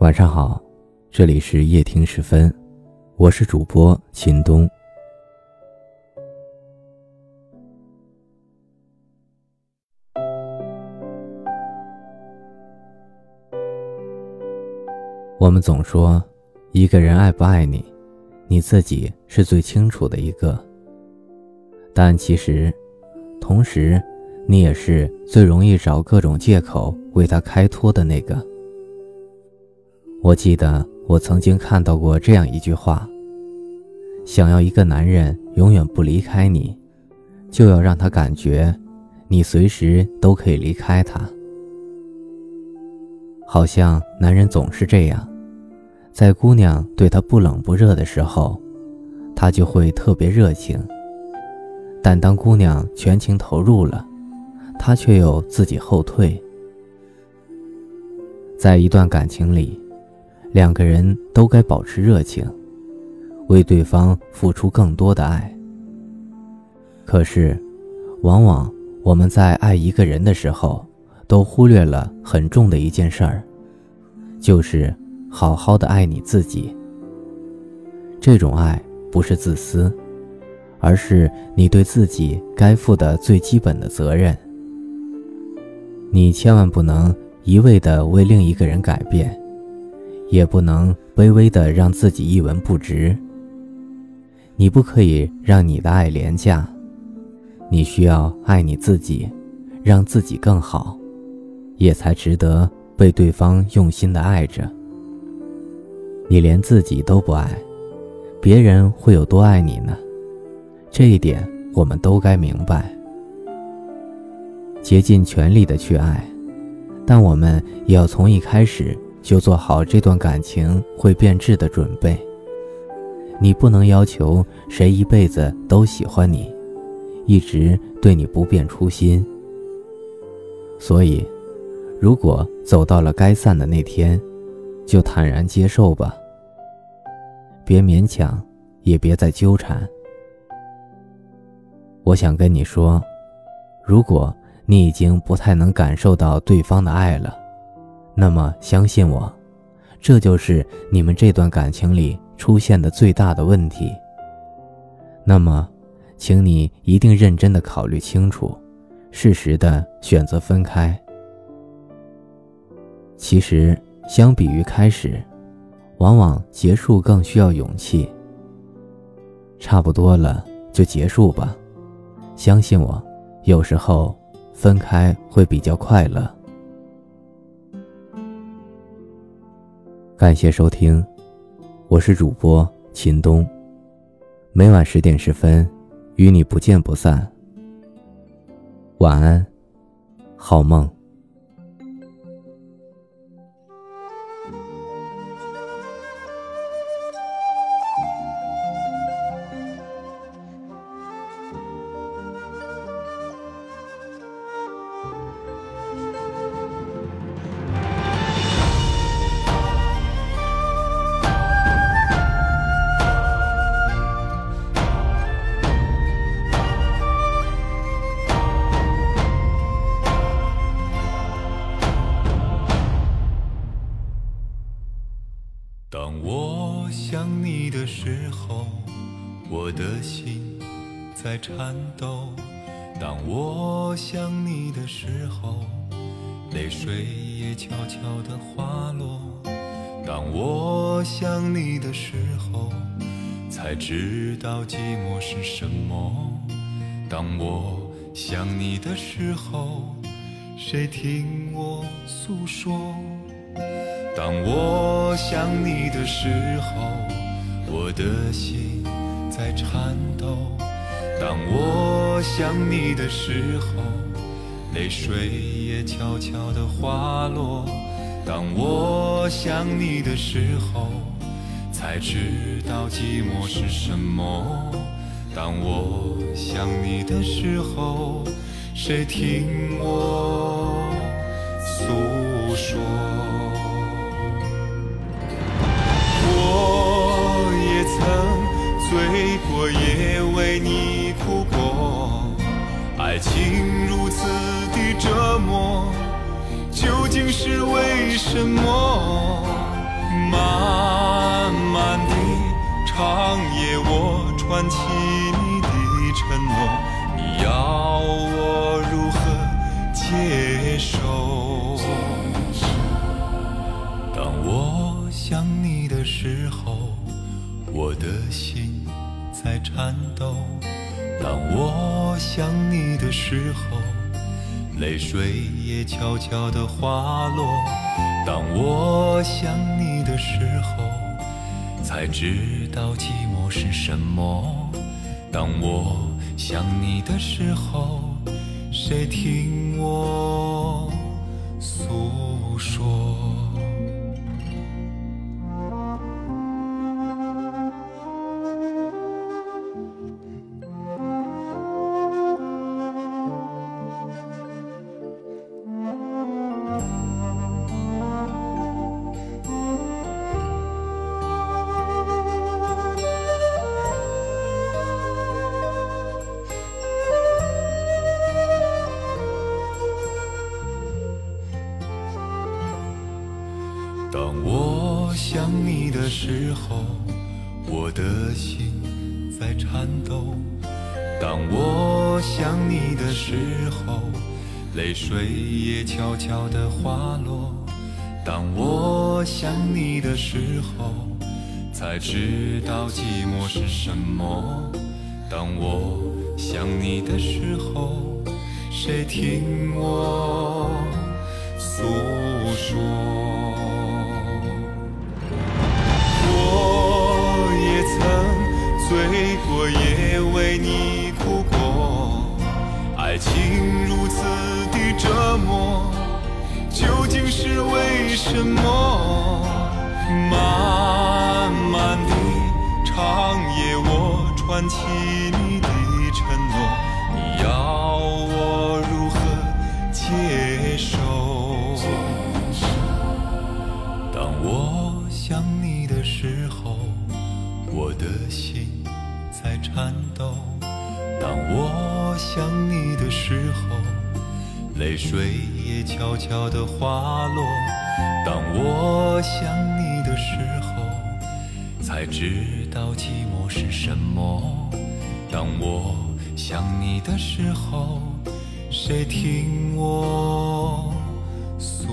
晚上好，这里是夜听时分，我是主播秦东。我们总说，一个人爱不爱你，你自己是最清楚的一个。但其实，同时，你也是最容易找各种借口为他开脱的那个。我记得我曾经看到过这样一句话：想要一个男人永远不离开你，就要让他感觉你随时都可以离开他。好像男人总是这样，在姑娘对他不冷不热的时候，他就会特别热情；但当姑娘全情投入了，他却又自己后退。在一段感情里。两个人都该保持热情，为对方付出更多的爱。可是，往往我们在爱一个人的时候，都忽略了很重的一件事儿，就是好好的爱你自己。这种爱不是自私，而是你对自己该负的最基本的责任。你千万不能一味的为另一个人改变。也不能卑微的让自己一文不值。你不可以让你的爱廉价，你需要爱你自己，让自己更好，也才值得被对方用心的爱着。你连自己都不爱，别人会有多爱你呢？这一点我们都该明白。竭尽全力的去爱，但我们也要从一开始。就做好这段感情会变质的准备。你不能要求谁一辈子都喜欢你，一直对你不变初心。所以，如果走到了该散的那天，就坦然接受吧。别勉强，也别再纠缠。我想跟你说，如果你已经不太能感受到对方的爱了。那么，相信我，这就是你们这段感情里出现的最大的问题。那么，请你一定认真的考虑清楚，适时的选择分开。其实，相比于开始，往往结束更需要勇气。差不多了，就结束吧。相信我，有时候分开会比较快乐。感谢收听，我是主播秦东。每晚十点十分，与你不见不散。晚安，好梦。想你的时候，我的心在颤抖；当我想你的时候，泪水也悄悄地滑落；当我想你的时候，才知道寂寞是什么；当我想你的时候，谁听我诉说？当我想你的时候，我的心在颤抖；当我想你的时候，泪水也悄悄地滑落；当我想你的时候，才知道寂寞是什么；当我想你的时候，谁听我诉说？醉过也为你哭过，爱情如此的折磨，究竟是为什么？漫漫的长夜，我串起你的承诺，你要我如何接受？当我想你的时候，我的心。在颤抖；当我想你的时候，泪水也悄悄地滑落。当我想你的时候，才知道寂寞是什么。当我想你的时候，谁听我诉说？时候，我的心在颤抖；当我想你的时候，泪水也悄悄地滑落；当我想你的时候，才知道寂寞是什么；当我想你的时候，谁听我诉说？醉过也为你哭过，爱情如此的折磨，究竟是为什么？漫漫的长夜，我穿起想你的时候，泪水也悄悄地滑落。当我想你的时候，才知道寂寞是什么。当我想你的时候，谁听我诉？